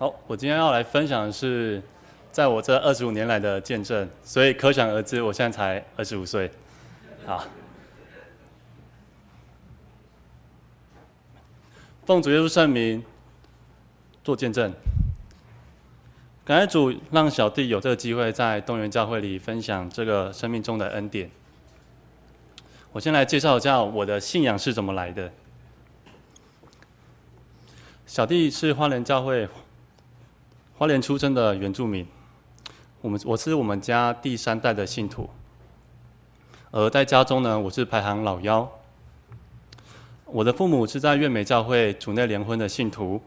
好，我今天要来分享的是，在我这二十五年来的见证，所以可想而知，我现在才二十五岁。好，奉主耶稣圣名做见证，感谢主让小弟有这个机会在东园教会里分享这个生命中的恩典。我先来介绍一下我的信仰是怎么来的。小弟是花莲教会。花莲出生的原住民，我们我是我们家第三代的信徒，而在家中呢，我是排行老幺。我的父母是在月美教会主内联婚的信徒，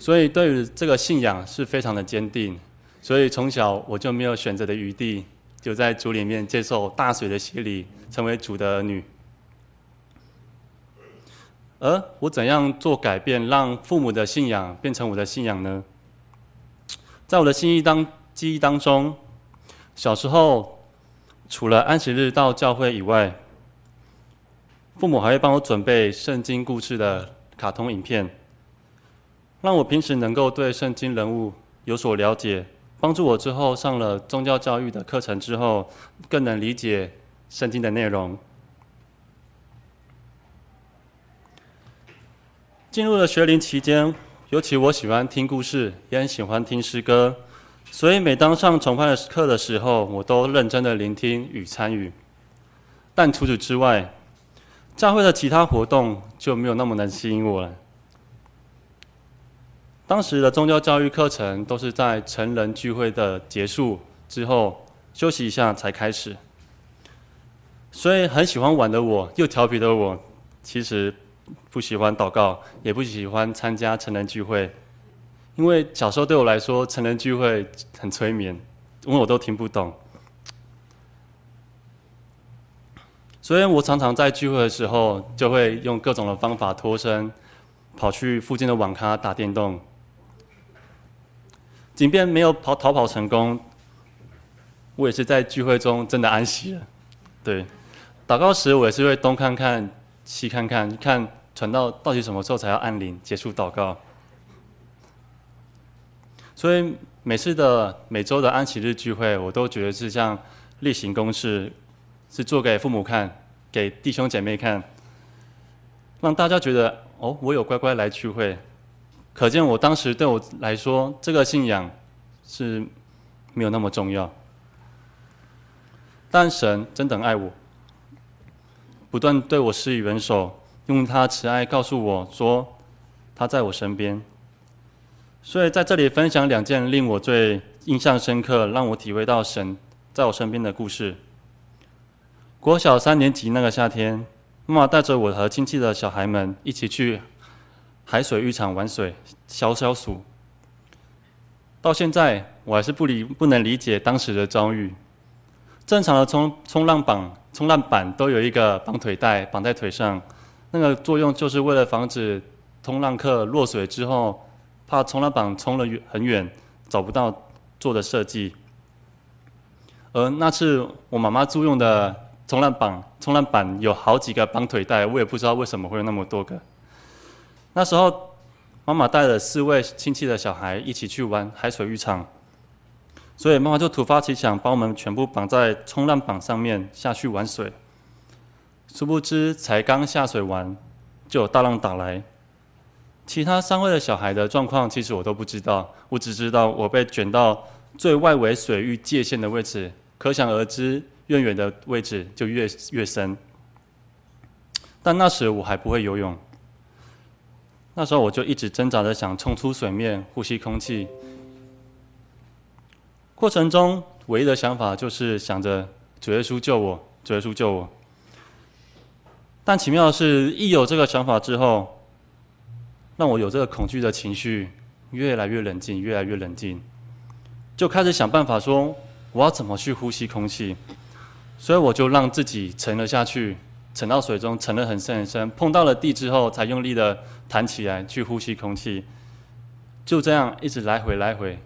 所以对于这个信仰是非常的坚定，所以从小我就没有选择的余地，就在主里面接受大水的洗礼，成为主的儿女。而我怎样做改变，让父母的信仰变成我的信仰呢？在我的记忆当记忆当中，小时候除了安息日到教会以外，父母还会帮我准备圣经故事的卡通影片，让我平时能够对圣经人物有所了解，帮助我之后上了宗教教育的课程之后，更能理解圣经的内容。进入了学龄期间。尤其我喜欢听故事，也很喜欢听诗歌，所以每当上崇拜的课的时候，我都认真的聆听与参与。但除此之外，教会的其他活动就没有那么能吸引我了。当时的宗教教育课程都是在成人聚会的结束之后休息一下才开始，所以很喜欢玩的我，又调皮的我，其实。不喜欢祷告，也不喜欢参加成人聚会，因为小时候对我来说，成人聚会很催眠，因为我都听不懂。所以我常常在聚会的时候，就会用各种的方法脱身，跑去附近的网咖打电动。即便没有跑逃跑成功，我也是在聚会中真的安息了。对，祷告时我也是会东看看。西看看，看传道到底什么时候才要按铃结束祷告。所以每次的每周的安息日聚会，我都觉得是像例行公事，是做给父母看，给弟兄姐妹看，让大家觉得哦，我有乖乖来聚会。可见我当时对我来说，这个信仰是没有那么重要。但神真的爱我。不断对我施以援手，用他慈爱告诉我说他在我身边。所以在这里分享两件令我最印象深刻、让我体会到神在我身边的故事。国小三年级那个夏天，妈妈带着我和亲戚的小孩们一起去海水浴场玩水消消暑。到现在我还是不理不能理解当时的遭遇。正常的冲冲浪板。冲浪板都有一个绑腿带绑在腿上，那个作用就是为了防止冲浪客落水之后，怕冲浪板冲了很远找不到做的设计。而那次我妈妈租用的冲浪板，冲浪板有好几个绑腿带，我也不知道为什么会有那么多个。那时候妈妈带了四位亲戚的小孩一起去玩海水浴场。所以妈妈就突发奇想，把我们全部绑在冲浪板上面下去玩水。殊不知，才刚下水完，就有大浪打来。其他三位的小孩的状况，其实我都不知道。我只知道我被卷到最外围水域界限的位置，可想而知，越远的位置就越越深。但那时我还不会游泳，那时候我就一直挣扎着想冲出水面，呼吸空气。过程中唯一的想法就是想着主耶稣救我，主耶稣救我。但奇妙的是，一有这个想法之后，让我有这个恐惧的情绪越来越冷静，越来越冷静，就开始想办法说我要怎么去呼吸空气。所以我就让自己沉了下去，沉到水中，沉了很深很深，碰到了地之后才用力的弹起来去呼吸空气。就这样一直来回来回。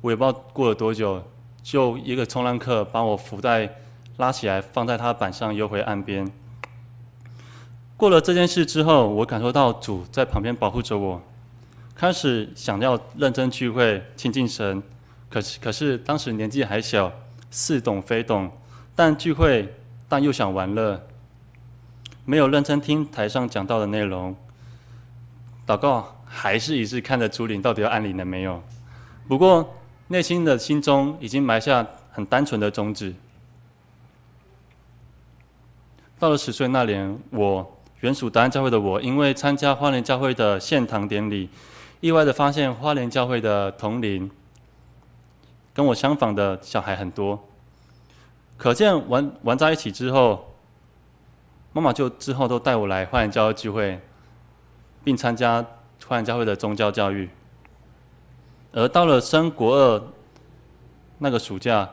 我也不知道过了多久，就一个冲浪客把我扶在拉起来，放在他板上游回岸边。过了这件事之后，我感受到主在旁边保护着我，开始想要认真聚会亲近神，可是可是当时年纪还小，似懂非懂，但聚会但又想玩乐，没有认真听台上讲道的内容，祷告还是一直看着主领到底要按领了没有。不过内心的心中已经埋下很单纯的种子。到了十岁那年，我原属大安教会的我，因为参加花莲教会的献堂典礼，意外的发现花莲教会的同龄跟我相仿的小孩很多。可见玩玩在一起之后，妈妈就之后都带我来花莲教会聚会，并参加花莲教会的宗教教育。而到了升国二那个暑假，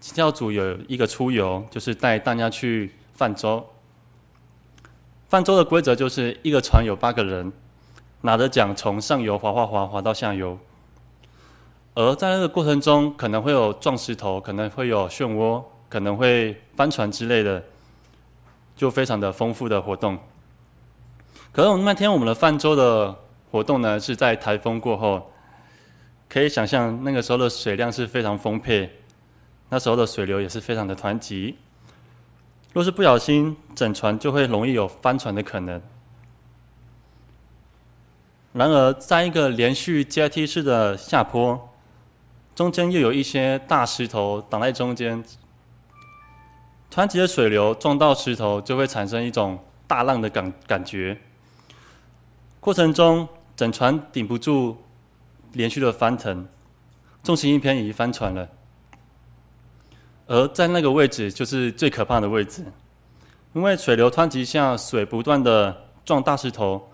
教主有一个出游，就是带大家去。泛舟，泛舟的规则就是一个船有八个人，拿着桨从上游划划划划到下游，而在那个过程中可能会有撞石头，可能会有漩涡，可能会翻船之类的，就非常的丰富的活动。可是我们那天我们的泛舟的活动呢，是在台风过后，可以想象那个时候的水量是非常丰沛，那时候的水流也是非常的湍急。若是不小心，整船就会容易有翻船的可能。然而，在一个连续阶梯式的下坡，中间又有一些大石头挡在中间，湍急的水流撞到石头，就会产生一种大浪的感感觉。过程中，整船顶不住连续的翻腾，重心一偏移，翻船了。而在那个位置就是最可怕的位置，因为水流湍急下，水不断的撞大石头，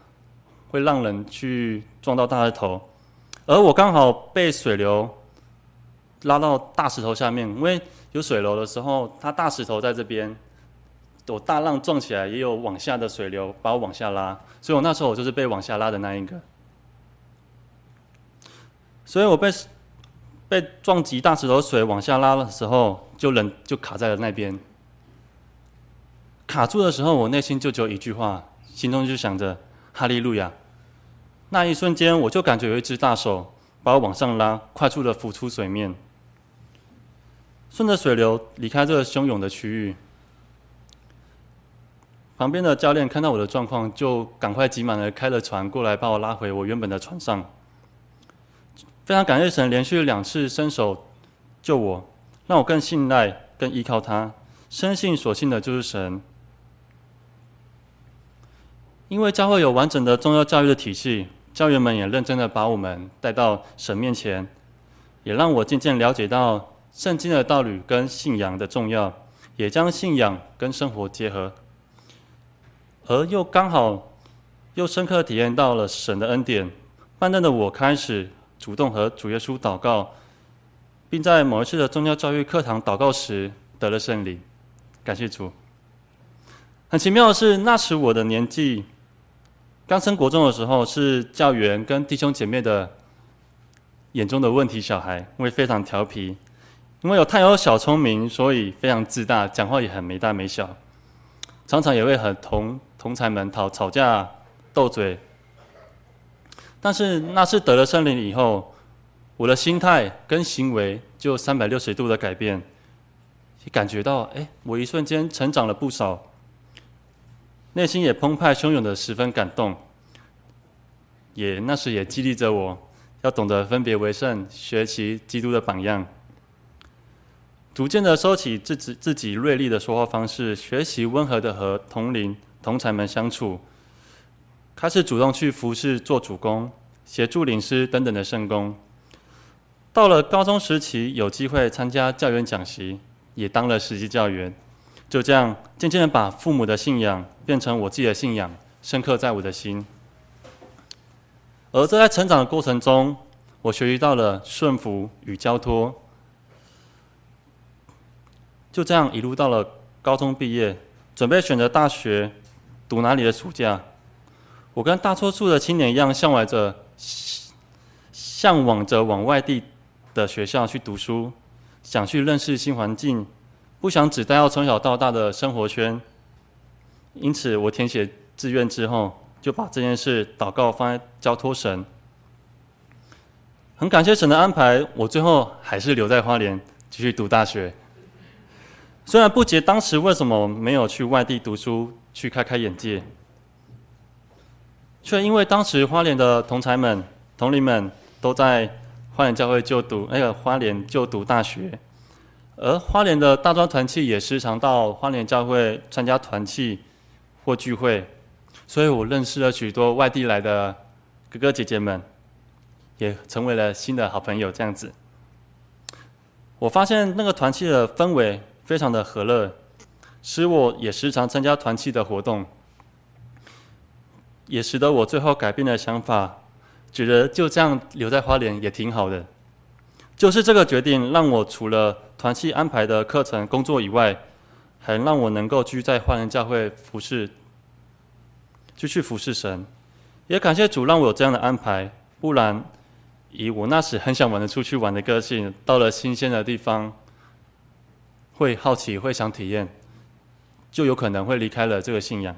会让人去撞到大石头。而我刚好被水流拉到大石头下面，因为有水流的时候，它大石头在这边，有大浪撞起来，也有往下的水流把我往下拉，所以我那时候我就是被往下拉的那一个，所以我被。被撞击大石头水往下拉的时候，就人就卡在了那边。卡住的时候，我内心就只有一句话，心中就想着哈利路亚。那一瞬间，我就感觉有一只大手把我往上拉，快速的浮出水面，顺着水流离开这个汹涌的区域。旁边的教练看到我的状况，就赶快急忙的开了船过来，把我拉回我原本的船上。非常感谢神连续两次伸手救我，让我更信赖、更依靠他，深信所信的就是神。因为教会有完整的宗教教育的体系，教员们也认真的把我们带到神面前，也让我渐渐了解到圣经的道理跟信仰的重要，也将信仰跟生活结合，而又刚好又深刻体验到了神的恩典，慢慢的我开始。主动和主耶稣祷告，并在某一次的宗教教育课堂祷告时得了圣灵。感谢主。很奇妙的是，那时我的年纪刚升国中的时候，是教员跟弟兄姐妹的眼中的问题小孩，因为非常调皮，因为有太有小聪明，所以非常自大，讲话也很没大没小，常常也会和同同侪们讨吵架斗嘴。但是那次得了圣灵以后，我的心态跟行为就三百六十度的改变，感觉到哎，我一瞬间成长了不少，内心也澎湃汹涌的十分感动，也那时也激励着我要懂得分别为圣，学习基督的榜样，逐渐的收起自己自己锐利的说话方式，学习温和的和同龄同才们相处。开始主动去服侍、做主工、协助领诗等等的圣工。到了高中时期，有机会参加教员讲习，也当了实习教员。就这样，渐渐的把父母的信仰变成我自己的信仰，深刻在我的心。而在成长的过程中，我学习到了顺服与交托。就这样一路到了高中毕业，准备选择大学，读哪里的暑假。我跟大多数的青年一样，向往着、向往着往外地的学校去读书，想去认识新环境，不想只待到从小到大的生活圈。因此，我填写志愿之后，就把这件事祷告放在交托神。很感谢神的安排，我最后还是留在花莲继续读大学。虽然不解当时为什么没有去外地读书，去开开眼界，却因为当时花莲的同才们、同龄们都在花莲教会就读，那个花莲就读大学，而花莲的大专团契也时常到花莲教会参加团契或聚会，所以我认识了许多外地来的哥哥姐姐们，也成为了新的好朋友。这样子，我发现那个团契的氛围。非常的和乐，使我也时常参加团契的活动，也使得我最后改变了想法，觉得就这样留在花莲也挺好的。就是这个决定，让我除了团契安排的课程工作以外，还让我能够继续在花莲教会服侍，继续服侍神。也感谢主让我有这样的安排，不然以我那时很想玩的出去玩的个性，到了新鲜的地方。会好奇，会想体验，就有可能会离开了这个信仰。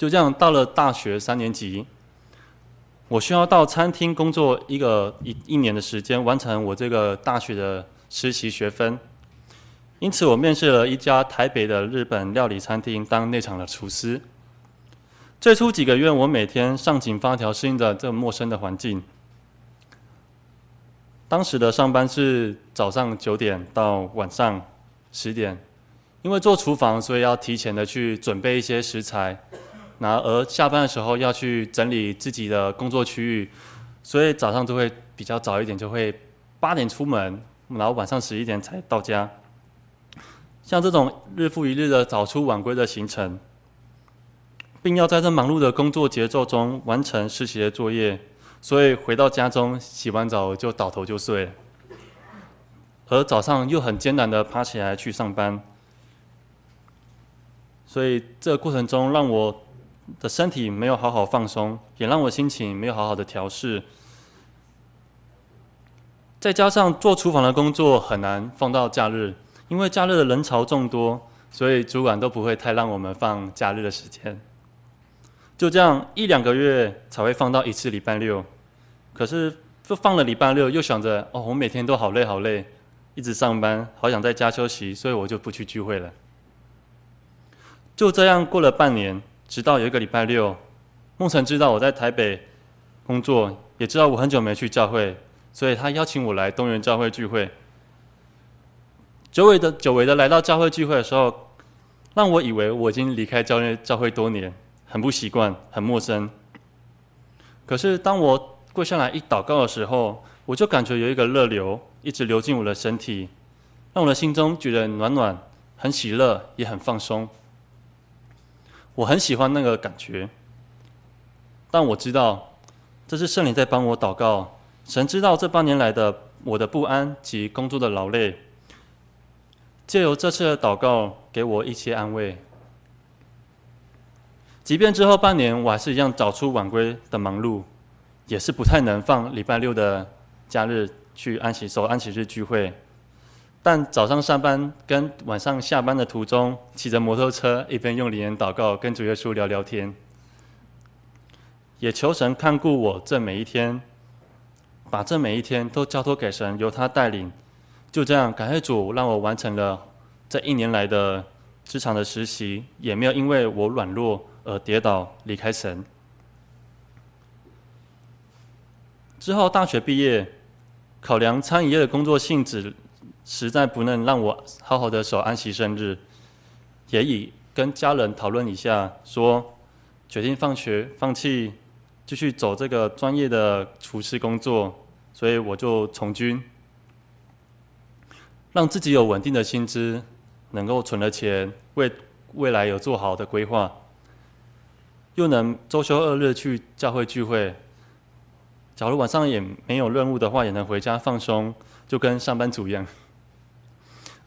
就这样，到了大学三年级，我需要到餐厅工作一个一一年的时间，完成我这个大学的实习学分。因此，我面试了一家台北的日本料理餐厅，当内场的厨师。最初几个月，我每天上紧发条，适应着这陌生的环境。当时的上班是早上九点到晚上十点，因为做厨房，所以要提前的去准备一些食材，然而下班的时候要去整理自己的工作区域，所以早上就会比较早一点，就会八点出门，然后晚上十一点才到家。像这种日复一日的早出晚归的行程，并要在这忙碌的工作节奏中完成实习的作业。所以回到家中，洗完澡就倒头就睡，而早上又很艰难的爬起来去上班，所以这个过程中让我的身体没有好好放松，也让我心情没有好好的调试。再加上做厨房的工作很难放到假日，因为假日的人潮众多，所以主管都不会太让我们放假日的时间。就这样一两个月才会放到一次礼拜六，可是就放了礼拜六，又想着哦，我每天都好累好累，一直上班，好想在家休息，所以我就不去聚会了。就这样过了半年，直到有一个礼拜六，梦辰知道我在台北工作，也知道我很久没去教会，所以他邀请我来东园教会聚会。久违的久违的来到教会聚会的时候，让我以为我已经离开教会教会多年。很不习惯，很陌生。可是当我跪下来一祷告的时候，我就感觉有一个热流一直流进我的身体，让我的心中觉得暖暖，很喜乐，也很放松。我很喜欢那个感觉，但我知道这是圣灵在帮我祷告。神知道这半年来的我的不安及工作的劳累，借由这次的祷告，给我一些安慰。即便之后半年我还是一样早出晚归的忙碌，也是不太能放礼拜六的假日去安息守安息日聚会。但早上上班跟晚上下班的途中，骑着摩托车一边用灵言祷告，跟主耶稣聊聊天，也求神看顾我这每一天，把这每一天都交托给神，由他带领。就这样，感谢主让我完成了这一年来的职场的实习，也没有因为我软弱。而跌倒离开神之后，大学毕业，考量餐饮业的工作性质，实在不能让我好好的守安息生日，也已跟家人讨论一下，说决定放学放弃继续走这个专业的厨师工作，所以我就从军，让自己有稳定的薪资，能够存了钱，为未来有做好的规划。又能周休二日去教会聚会，假如晚上也没有任务的话，也能回家放松，就跟上班族一样。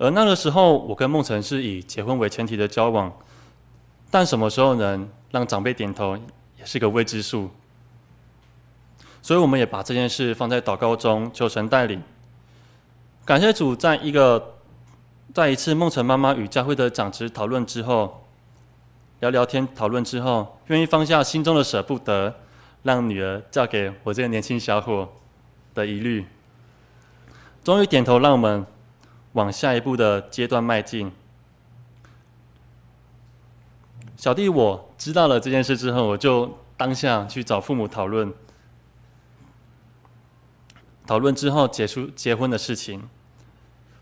而那个时候，我跟梦辰是以结婚为前提的交往，但什么时候能让长辈点头，也是个未知数。所以，我们也把这件事放在祷告中，求神带领。感谢主，在一个在一次梦辰妈妈与教会的长子讨论之后。聊聊天、讨论之后，愿意放下心中的舍不得，让女儿嫁给我这个年轻小伙的疑虑，终于点头让我们往下一步的阶段迈进。小弟我知道了这件事之后，我就当下去找父母讨论，讨论之后结束结婚的事情。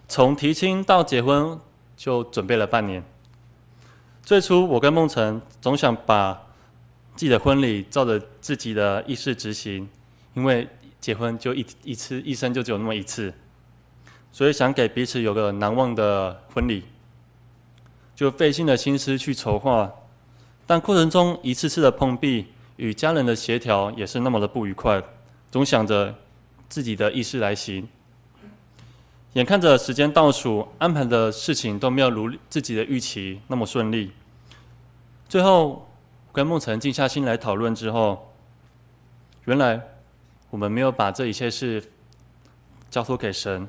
从提亲到结婚就准备了半年。最初我跟梦辰总想把自己的婚礼照着自己的意思执行，因为结婚就一一次，一生就只有那么一次，所以想给彼此有个难忘的婚礼，就费尽了心思去筹划。但过程中一次次的碰壁，与家人的协调也是那么的不愉快，总想着自己的意思来行。眼看着时间倒数，安排的事情都没有如自己的预期那么顺利。最后跟梦辰静下心来讨论之后，原来我们没有把这一切事交托给神。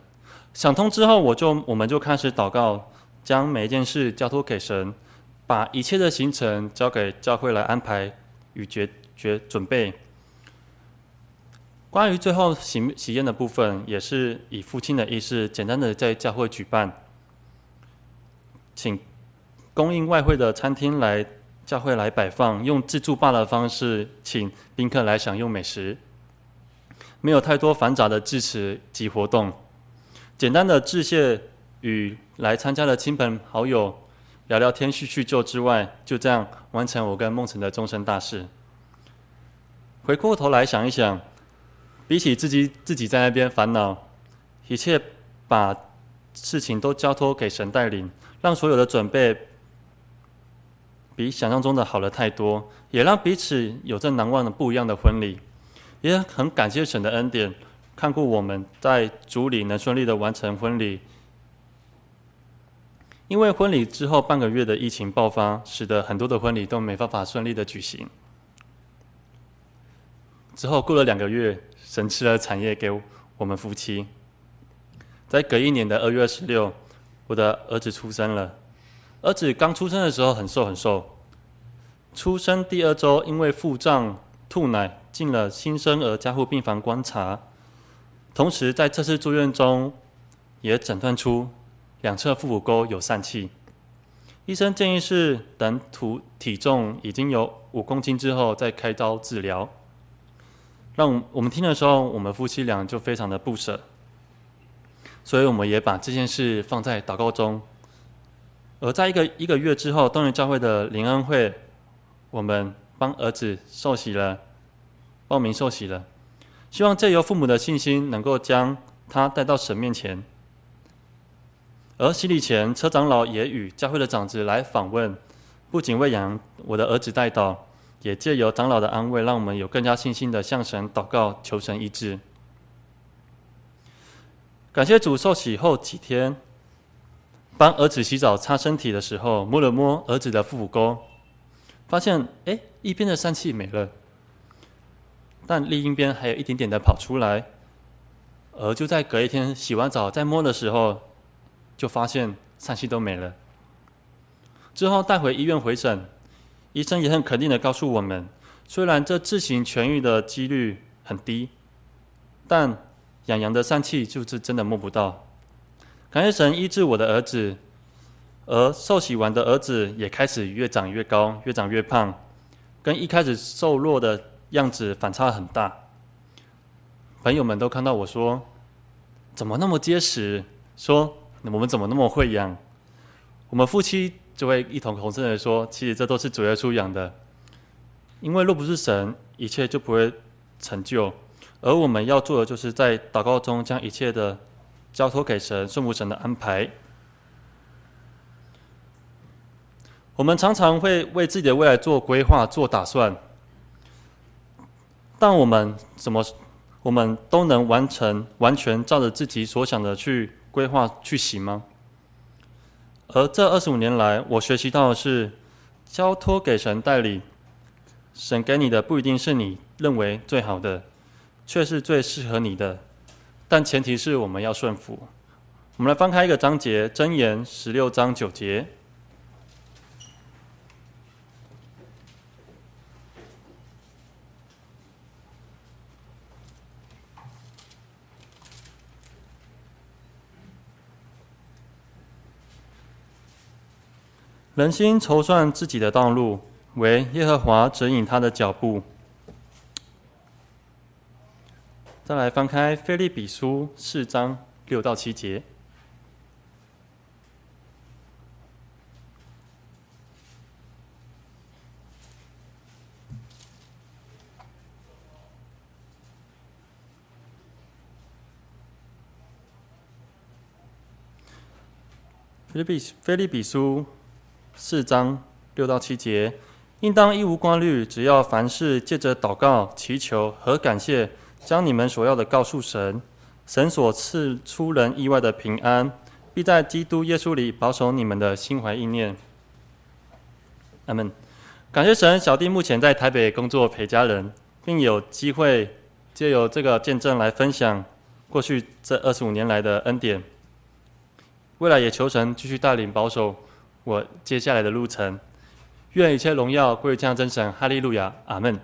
想通之后，我就我们就开始祷告，将每一件事交托给神。把一切的行程交给教会来安排与决决准备。关于最后喜喜宴的部分，也是以父亲的意思，简单的在教会举办，请供应外汇的餐厅来教会来摆放，用自助吧的方式请宾客来享用美食，没有太多繁杂的致辞及活动，简单的致谢与来参加的亲朋好友。聊聊天、叙叙旧之外，就这样完成我跟梦辰的终身大事。回过头来想一想，比起自己自己在那边烦恼，一切把事情都交托给神带领，让所有的准备比想象中的好了太多，也让彼此有着难忘的不一样的婚礼。也很感谢神的恩典，看顾我们在主里能顺利的完成婚礼。因为婚礼之后半个月的疫情爆发，使得很多的婚礼都没办法顺利的举行。之后过了两个月，神赐了产业给我们夫妻。在隔一年的二月二十六，我的儿子出生了。儿子刚出生的时候很瘦很瘦，出生第二周因为腹胀吐奶，进了新生儿加护病房观察。同时在这次住院中，也诊断出。两侧腹股沟有疝气，医生建议是等土体重已经有五公斤之后再开刀治疗。让我们听的时候，我们夫妻俩就非常的不舍，所以我们也把这件事放在祷告中。而在一个一个月之后，东园教会的灵恩会，我们帮儿子受洗了，报名受洗了，希望借由父母的信心，能够将他带到神面前。而洗礼前，车长老也与教会的长子来访问，不仅为养我的儿子代祷，也借由长老的安慰，让我们有更加信心的向神祷告，求神医治。感谢主，受洗后几天，帮儿子洗澡擦身体的时候，摸了摸儿子的腹股沟，发现哎，一边的疝气没了，但另一边还有一点点的跑出来。而就在隔一天洗完澡再摸的时候，就发现疝气都没了。之后带回医院回诊，医生也很肯定的告诉我们，虽然这自行痊愈的几率很低，但痒痒的疝气就是真的摸不到。感谢神医治我的儿子，而受洗完的儿子也开始越长越高，越长越胖，跟一开始瘦弱的样子反差很大。朋友们都看到我说，怎么那么结实？说。我们怎么那么会养？我们夫妻就会一同同声的说：“其实这都是主耶稣养的，因为若不是神，一切就不会成就。而我们要做的，就是在祷告中将一切的交托给神，顺服神的安排。我们常常会为自己的未来做规划、做打算，但我们怎么，我们都能完成，完全照着自己所想的去。”规划去行吗？而这二十五年来，我学习到的是，交托给神代理，神给你的不一定是你认为最好的，却是最适合你的。但前提是我们要顺服。我们来翻开一个章节，箴言十六章九节。人心筹算自己的道路，为耶和华指引他的脚步。再来翻开腓立比书四章六到七节。腓立比腓立比书四章六到七节，应当一无挂虑，只要凡事借着祷告、祈求和感谢，将你们所要的告诉神。神所赐出人意外的平安，必在基督耶稣里保守你们的心怀意念。阿门。感谢神，小弟目前在台北工作陪家人，并有机会借由这个见证来分享过去这二十五年来的恩典。未来也求神继续带领保守我接下来的路程，愿一切荣耀归于将真神，哈利路亚，阿门。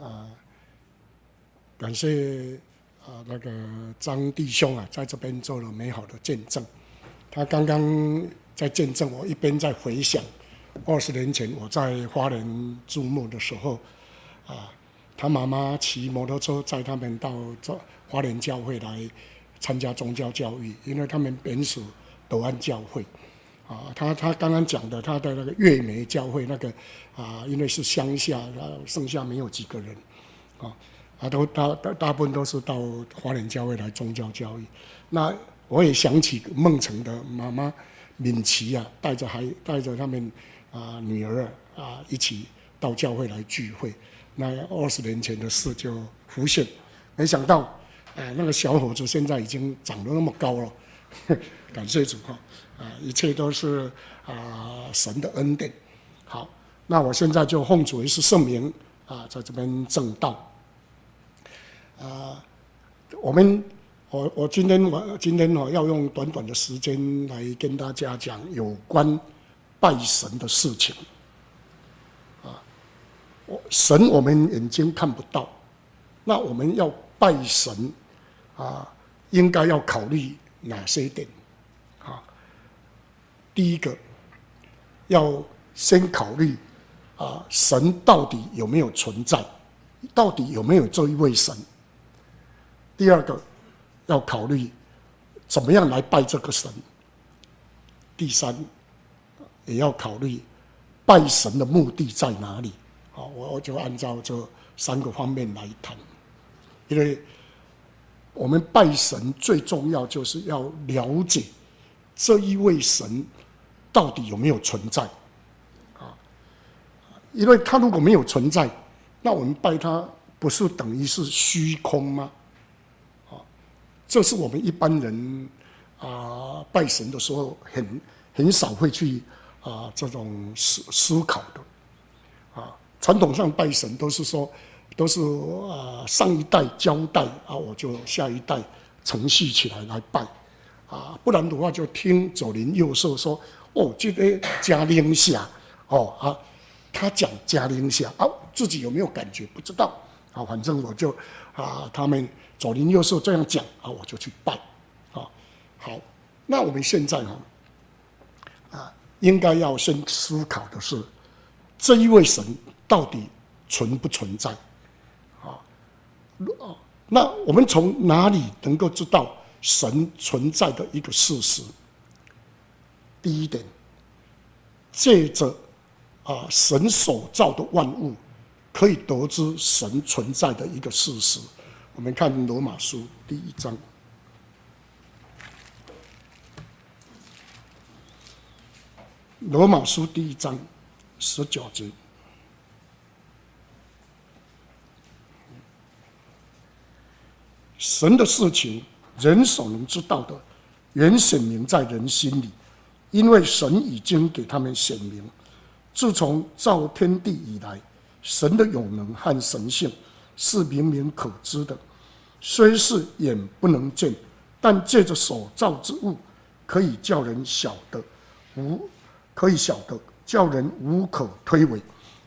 啊，感谢。啊，那个张弟兄啊，在这边做了美好的见证。他刚刚在见证，我一边在回想二十年前我在花莲注目的时候，啊，他妈妈骑摩托车载他们到这花莲教会来参加宗教教育，因为他们本属斗安教会。啊，他他刚刚讲的他的那个月眉教会那个啊，因为是乡下，剩下没有几个人，啊。啊，都大大大部分都是到花莲教会来宗教教育。那我也想起孟城的妈妈敏琪啊，带着孩带着他们啊女儿啊一起到教会来聚会。那二十年前的事就浮现，没想到啊那个小伙子现在已经长得那么高了，感谢主啊！啊，一切都是啊神的恩典。好，那我现在就奉主为是圣名啊，在这边证道。啊，我们我我今天我今天我要用短短的时间来跟大家讲有关拜神的事情。啊，我神我们眼睛看不到，那我们要拜神啊，应该要考虑哪些点？啊，第一个要先考虑啊，神到底有没有存在？到底有没有这一位神？第二个，要考虑怎么样来拜这个神。第三，也要考虑拜神的目的在哪里。好，我我就按照这三个方面来谈。因为我们拜神最重要就是要了解这一位神到底有没有存在。啊，因为他如果没有存在，那我们拜他不是等于是虚空吗？这是我们一般人啊、拜神的时候很很少会去啊、这种思思考的啊。传统上拜神都是说都是啊、上一代交代啊，我就下一代承续起来来拜啊，不然的话就听左邻右舍说哦，这个加灵下哦啊，他讲加灵下啊，自己有没有感觉不知道啊，反正我就啊他们。左邻右舍这样讲啊，我就去拜，啊，好，那我们现在哈，啊，应该要先思考的是，这一位神到底存不存在？啊，那我们从哪里能够知道神存在的一个事实？第一点，借着啊神所造的万物，可以得知神存在的一个事实。我们看《罗马书》第一章，《罗马书》第一章十九节，神的事情，人所能知道的，原显明在人心里，因为神已经给他们显明。自从造天地以来，神的永能和神性是明明可知的。虽是眼不能见，但借着所造之物，可以叫人晓得，无可以晓得，叫人无可推诿。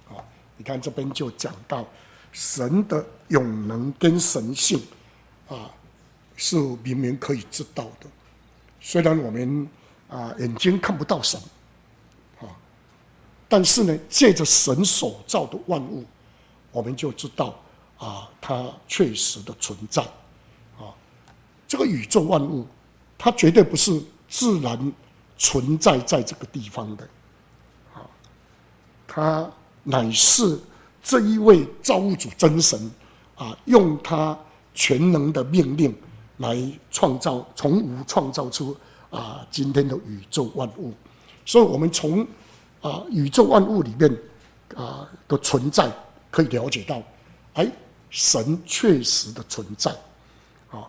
啊，你看这边就讲到神的永能跟神性，啊，是明明可以知道的。虽然我们啊眼睛看不到神，啊，但是呢，借着神所造的万物，我们就知道啊，它确实的存在。啊，这个宇宙万物，它绝对不是。自然存在在这个地方的，啊，它乃是这一位造物主真神啊，用他全能的命令来创造，从无创造出啊今天的宇宙万物。所以，我们从啊宇宙万物里面啊的存在，可以了解到，哎，神确实的存在，啊，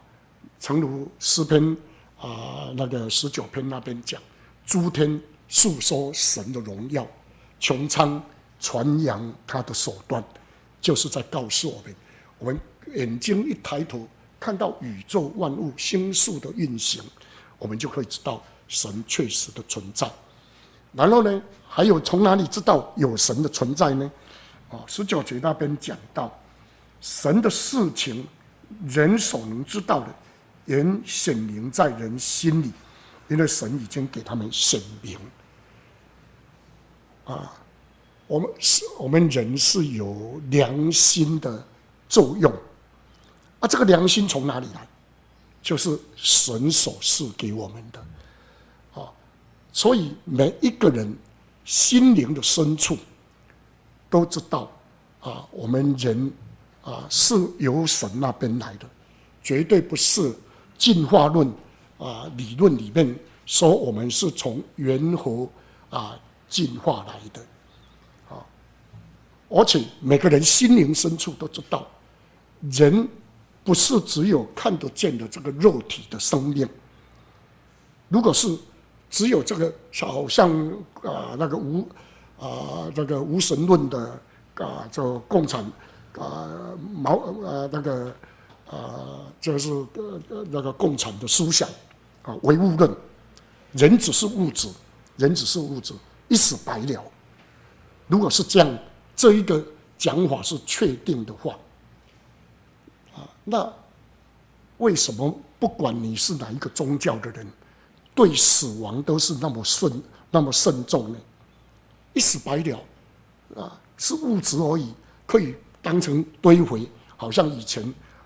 诚如诗篇。啊，那个十九篇那边讲，诸天述说神的荣耀，穹苍传扬他的手段，就是在告诉我们：我们眼睛一抬头，看到宇宙万物星宿的运行，我们就可以知道神确实的存在。然后呢，还有从哪里知道有神的存在呢？啊，十九节那边讲到，神的事情，人所能知道的。人显明在人心里，因为神已经给他们显明。啊，我们是，我们人是有良心的作用。啊，这个良心从哪里来？就是神所赐给我们的。啊，所以每一个人心灵的深处都知道，啊，我们人啊是由神那边来的，绝对不是。进化论啊，理论里面说我们是从猿猴啊进化来的，啊，而且每个人心灵深处都知道，人不是只有看得见的这个肉体的生命。如果是只有这个，好像啊那个无啊那个无神论的啊，这共产啊毛啊那个。啊，就是呃那个共产的思想啊，唯物论，人只是物质，人只是物质，一死百了。如果是这样，这一个讲法是确定的话，啊，那为什么不管你是哪一个宗教的人，对死亡都是那么慎那么慎重呢？一死百了，啊，是物质而已，可以当成堆肥，好像以前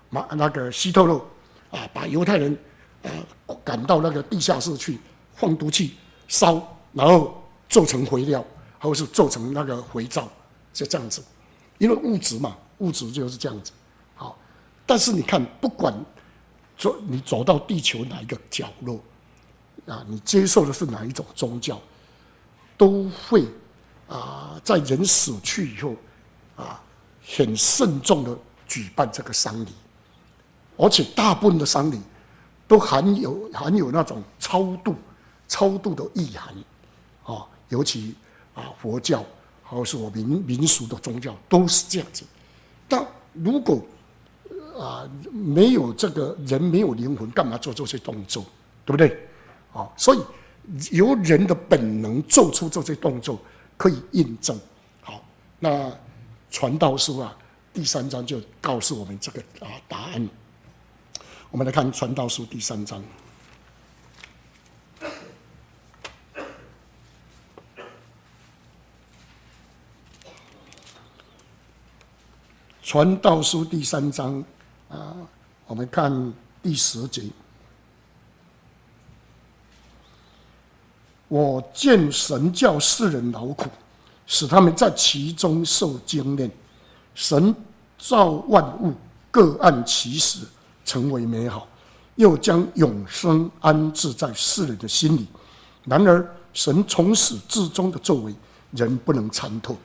马。那个希特勒啊，把犹太人啊赶到那个地下室去放毒气烧，然后做成肥料，或是做成那个肥皂，就这样子。因为物质嘛，物质就是这样子。好，但是你看，不管走你走到地球哪一个角落啊，你接受的是哪一种宗教，都会啊，在人死去以后啊，很慎重的举办这个丧礼。而且大部分的丧礼都含有含有那种超度、超度的意涵，啊，尤其啊佛教，或是我民民俗的宗教都是这样子。但如果啊没有这个人没有灵魂，干嘛做这些动作？对不对？啊，所以由人的本能做出这些动作，可以印证。好，那传道书啊，第三章就告诉我们这个啊答案。我们来看《传道书》第三章，《传道书》第三章啊，我们看第十节。我见神叫世人劳苦，使他们在其中受精炼。神造万物，各按其时。成为美好，又将永生安置在世人的心里。然而，神从始至终的作为，人不能参透。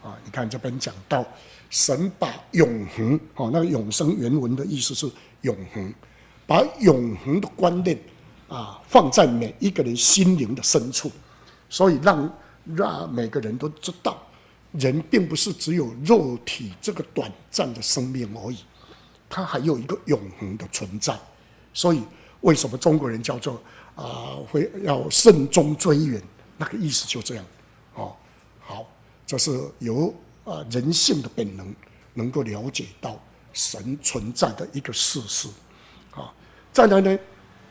啊，你看这边讲到，神把永恒，哦，那个永生原文的意思是永恒，把永恒的观念啊放在每一个人心灵的深处，所以让让每个人都知道，人并不是只有肉体这个短暂的生命而已。它还有一个永恒的存在，所以为什么中国人叫做啊会要慎终追远？那个意思就这样。哦，好，这是由啊人性的本能能够了解到神存在的一个事实。啊，再来呢，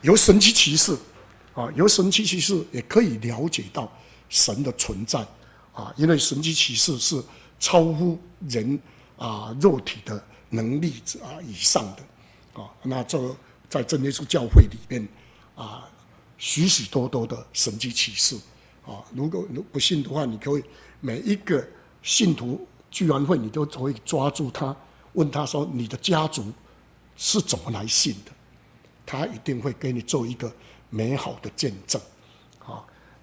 由神奇骑士，啊，由神奇骑士也可以了解到神的存在。啊，因为神迹奇事是超乎人啊肉体的能力啊以上的，啊，那这在真耶稣教会里面啊，许许多多的神迹奇事，啊，如果如不信的话，你可以每一个信徒聚完会，你都可以抓住他，问他说：“你的家族是怎么来信的？”他一定会给你做一个美好的见证，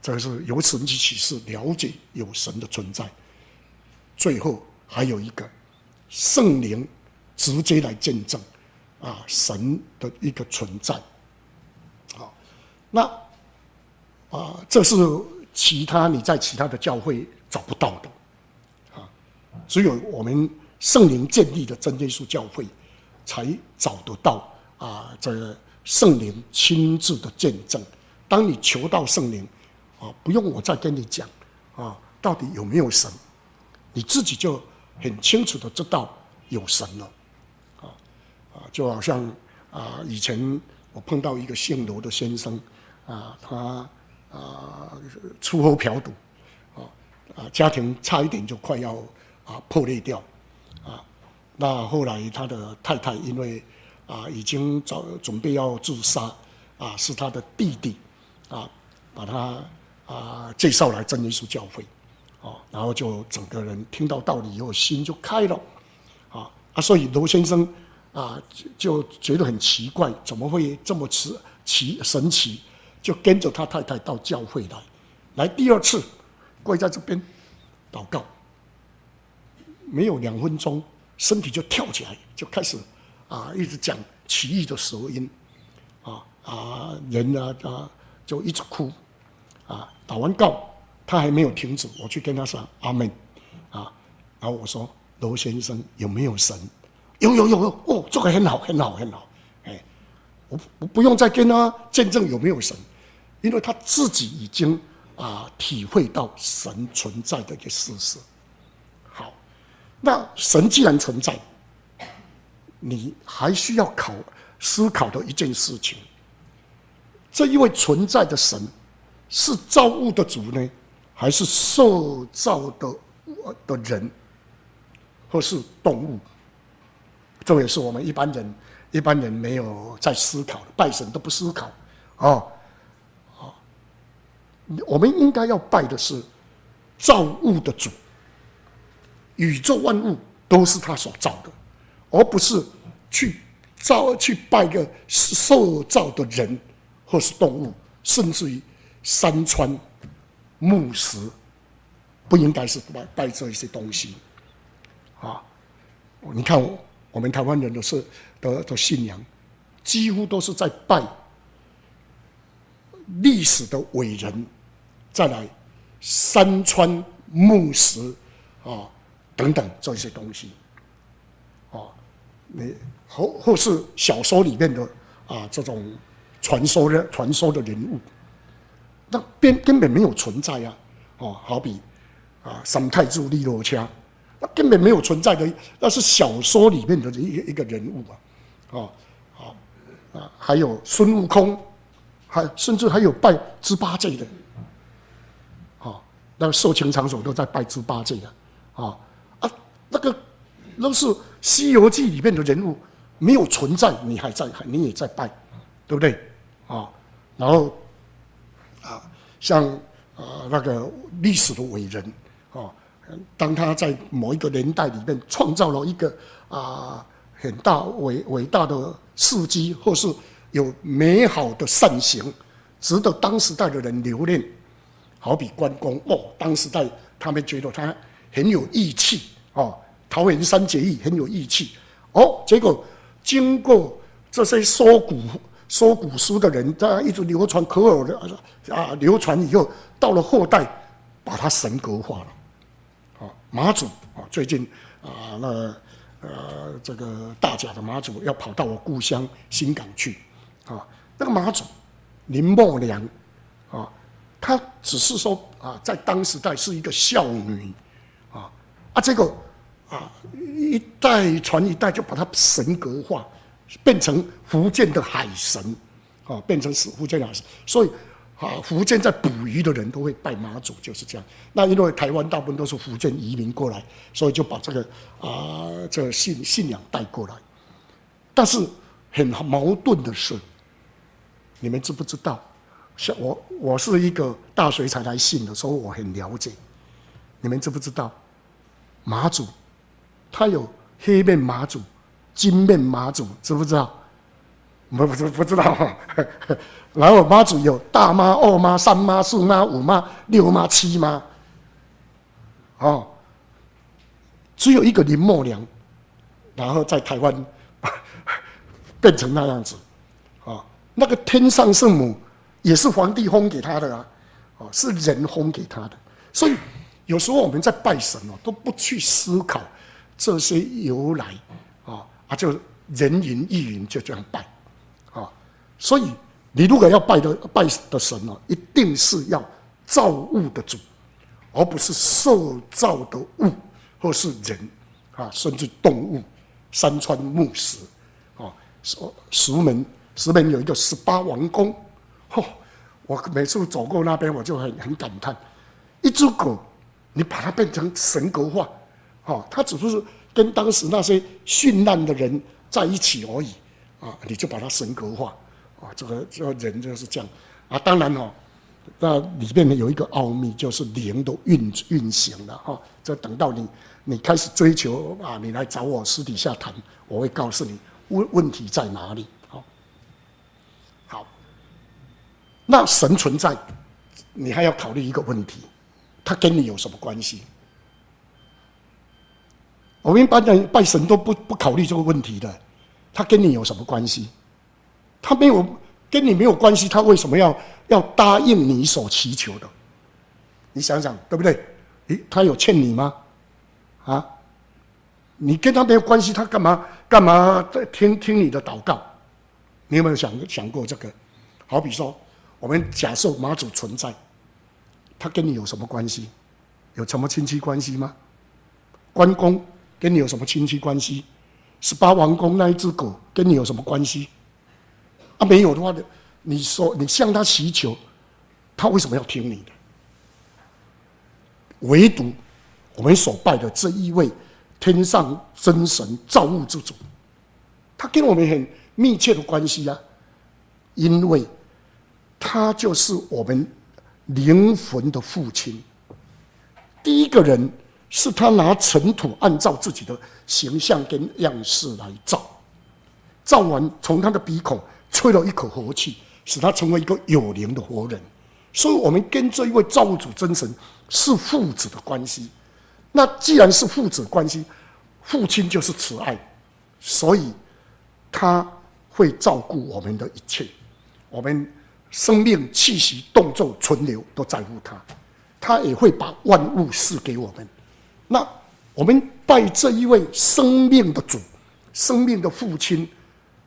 这个是由神迹启示了解有神的存在，最后还有一个圣灵直接来见证啊神的一个存在，好，那啊这是其他你在其他的教会找不到的啊，只有我们圣灵建立的真耶稣教会才找得到啊这个圣灵亲自的见证。当你求到圣灵。啊，不用我再跟你讲，啊，到底有没有神，你自己就很清楚的知道有神了，啊，啊，就好像啊，以前我碰到一个姓罗的先生，啊，他啊出口嫖赌，啊啊，家庭差一点就快要啊破裂掉，啊，那后来他的太太因为啊已经早准备要自杀，啊，是他的弟弟，啊，把他。啊，介绍来真耶稣教会，啊，然后就整个人听到道理以后，心就开了，啊啊，所以罗先生啊就觉得很奇怪，怎么会这么奇奇神奇？就跟着他太太到教会来，来第二次跪在这边祷告，没有两分钟，身体就跳起来，就开始啊一直讲奇异的舌音，啊啊人啊啊就一直哭。啊，祷完告，他还没有停止，我去跟他说阿门，啊，然后我说罗先生有没有神？有有有有，哦，这个很好很好很好，哎，我我不用再跟他见证有没有神，因为他自己已经啊体会到神存在的一个事实。好，那神既然存在，你还需要考思考的一件事情，这一位存在的神。是造物的主呢，还是受造的的人，或是动物？这也是我们一般人一般人没有在思考的，拜神都不思考啊啊！我们应该要拜的是造物的主，宇宙万物都是他所造的，而不是去造去拜个受造的人或是动物，甚至于。山川、木石，不应该是拜拜这一些东西，啊！你看，我们台湾人的是的的信仰，几乎都是在拜历史的伟人，再来山川、木石啊等等这些东西，啊，你或或是小说里面的啊这种传说的传说的人物。那边根本没有存在啊！哦，好比啊，三太子李罗车，那根本没有存在的，那是小说里面的一一个人物啊！哦，好啊，还有孙悟空，还甚至还有拜猪八戒的，哦，那个色情场所都在拜猪八戒的，啊啊，那个都是《西游记》里面的人物，没有存在，你还在，你也在拜，对不对？啊，然后。啊，像啊那个历史的伟人啊，当他在某一个年代里面创造了一个啊很大伟伟大的事迹，或是有美好的善行，值得当时代的人留恋。好比关公哦，当时代他们觉得他很有义气哦，桃园三结义很有义气哦，结果经过这些说古。说古书的人，他一直流传口耳的啊，流传以后到了后代，把它神格化了。啊，妈祖啊，最近啊，那呃，这个大甲的妈祖要跑到我故乡新港去，啊，那个妈祖林默娘啊，她只是说啊，在当时代是一个孝女。啊啊，这个啊一代传一代，就把她神格化，变成福建的海神啊，变成是福建的海神，所以。啊，福建在捕鱼的人都会拜妈祖，就是这样。那因为台湾大部分都是福建移民过来，所以就把这个啊，这个信信仰带过来。但是很矛盾的是，你们知不知道？像我，我是一个大学才来信的，所以我很了解。你们知不知道？妈祖，他有黑面妈祖、金面妈祖，知不知道？我不不不知道。哈。然后妈祖有大妈、二妈、三妈、四妈、五妈、六妈、七妈，哦，只有一个林默娘，然后在台湾变成那样子，啊，那个天上圣母也是皇帝封给他的啊，哦，是人封给他的，所以有时候我们在拜神哦，都不去思考这些由来，啊啊，就人云亦云就这样拜，啊，所以。你如果要拜的拜的神呢，一定是要造物的主，而不是受造的物，或是人啊，甚至动物、山川木石啊。石石门石门有一个十八王公，嚯！我每次走过那边，我就很很感叹：一只狗，你把它变成神格化，哦，它只是跟当时那些殉难的人在一起而已啊，你就把它神格化。啊，这个这个人就是这样啊。当然哦，那里面呢有一个奥秘，就是灵都运运行了哈。这等到你你开始追求啊，你来找我私底下谈，我会告诉你问问题在哪里。好，好，那神存在，你还要考虑一个问题，他跟你有什么关系？我们一般人拜神都不不考虑这个问题的，他跟你有什么关系？他没有跟你没有关系，他为什么要要答应你所祈求的？你想想，对不对？诶，他有欠你吗？啊，你跟他没有关系，他干嘛干嘛在听听你的祷告？你有没有想想过这个？好比说，我们假设妈祖存在，他跟你有什么关系？有什么亲戚关系吗？关公跟你有什么亲戚关系？十八王公那一只狗跟你有什么关系？啊，没有的话，你说你向他祈求，他为什么要听你的？唯独我们所拜的这一位天上真神造物之主，他跟我们很密切的关系啊，因为他就是我们灵魂的父亲。第一个人是他拿尘土按照自己的形象跟样式来造，造完从他的鼻孔。吹了一口活气，使他成为一个有灵的活人。所以，我们跟这一位造物主真神是父子的关系。那既然是父子关系，父亲就是慈爱，所以他会照顾我们的一切。我们生命、气息、动作、存留都在乎他。他也会把万物赐给我们。那我们拜这一位生命的主、生命的父亲，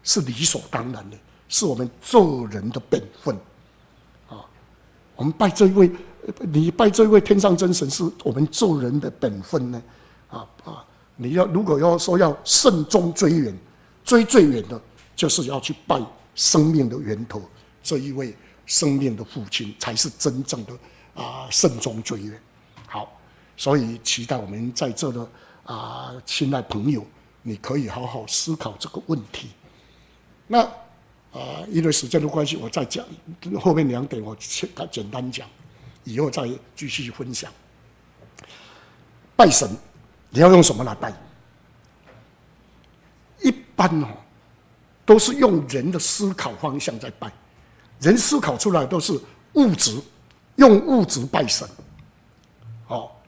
是理所当然的。是我们做人的本分，啊，我们拜这一位，你拜这一位天上真神，是我们做人的本分呢，啊啊！你要如果要说要慎终追远，追最远的，就是要去拜生命的源头这一位生命的父亲，才是真正的啊慎终追远。所以期待我们在这的啊，亲爱朋友，你可以好好思考这个问题。那。啊，因为时间的关系，我再讲后面两点，我简简单讲，以后再继续分享。拜神，你要用什么来拜？一般哦，都是用人的思考方向在拜，人思考出来都是物质，用物质拜神。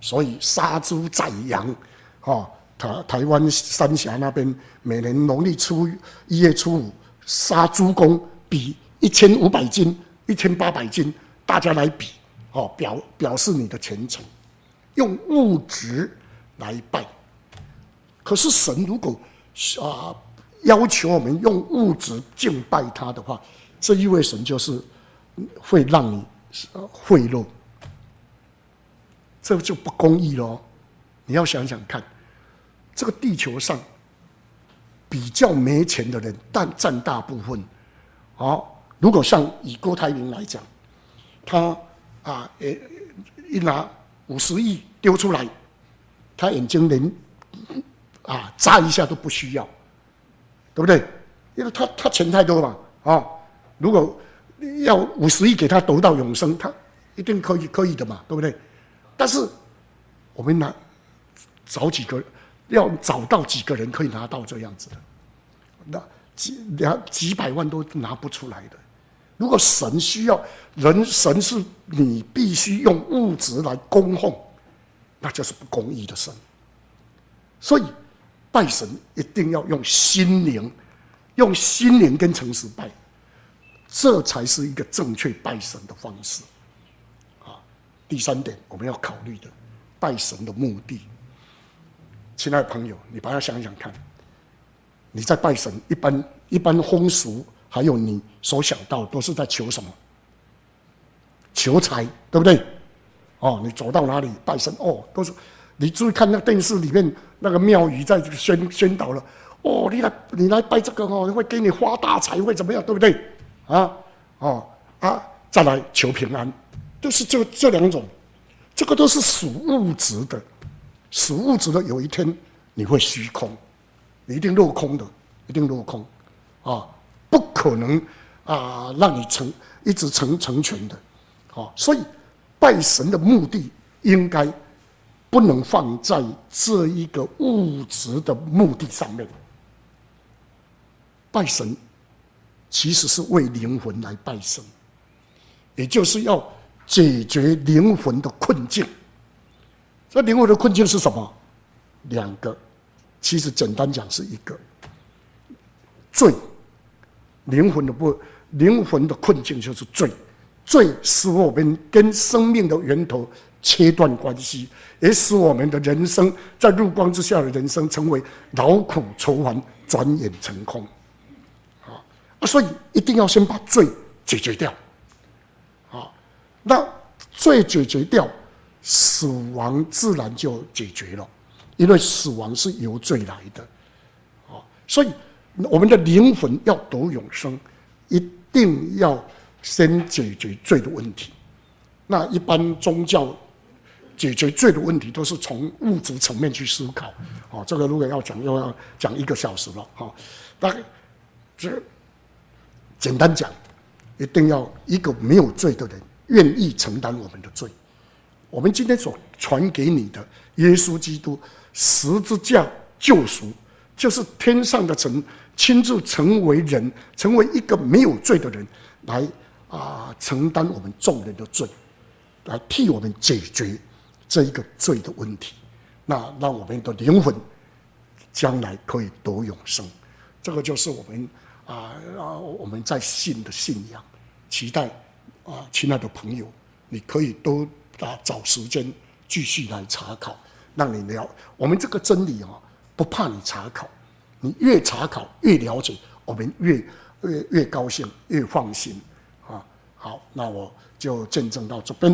所以杀猪宰羊，哦，台台湾三峡那边每年农历初一月初五。杀猪公比一千五百斤、一千八百斤，大家来比，哦，表表示你的虔诚，用物质来拜。可是神如果啊要求我们用物质敬拜他的话，这意味神就是会让你贿赂，这就不公义喽。你要想想看，这个地球上比较没钱的人，但占大部分。好，如果像以郭台铭来讲，他啊，诶，一拿五十亿丢出来，他眼睛连啊眨一下都不需要，对不对？因为他他钱太多嘛，啊，如果要五十亿给他得到永生，他一定可以可以的嘛，对不对？但是我们拿找几个，要找到几个人可以拿到这样子的，那几两几百万都拿不出来的。如果神需要人，神是你必须用物质来供奉，那就是不公义的神。所以拜神一定要用心灵。用心灵跟诚实拜，这才是一个正确拜神的方式。第三点我们要考虑的拜神的目的，亲爱的朋友，你把它想想看，你在拜神，一般一般风俗，还有你所想到都是在求什么？求财，对不对？哦，你走到哪里拜神，哦，都是你注意看那个电视里面那个庙宇在宣宣导了。哦，你来，你来拜这个哦，会给你发大财，会怎么样，对不对？啊，哦，啊，再来求平安，都是这这两种，这个都是属物质的，属物质的，有一天你会虚空，你一定落空的，一定落空，啊，不可能啊，让你成一直成成全的，啊，所以拜神的目的应该不能放在这一个物质的目的上面。拜神其实是为灵魂来拜神，也就是要解决灵魂的困境。这灵魂的困境是什么？两个，其实简单讲是一个罪。灵魂的不，灵魂的困境就是罪，罪使我们跟生命的源头切断关系，也使我们的人生在日光之下的人生成为劳苦愁烦，转眼成空。啊所以一定要先把罪解决掉，那罪解决掉，死亡自然就解决了，因为死亡是由罪来的，啊，所以我们的灵魂要得永生，一定要先解决罪的问题。那一般宗教解决罪的问题都是从物质层面去思考，啊，这个如果要讲又要讲一个小时了，啊，大概这。简单讲，一定要一个没有罪的人愿意承担我们的罪。我们今天所传给你的耶稣基督十字架救赎，就是天上的神亲自成为人，成为一个没有罪的人，来啊、承担我们众人的罪，来替我们解决这一个罪的问题。那让我们的灵魂将来可以得永生。这个就是我们。啊啊！我们在信的信仰，期待啊，亲爱的朋友，你可以多啊找时间继续来查考，让你了。我们这个真理啊，不怕你查考，你越查考越了解，我们越越越高兴，越放心啊。好，那我就见证到这边。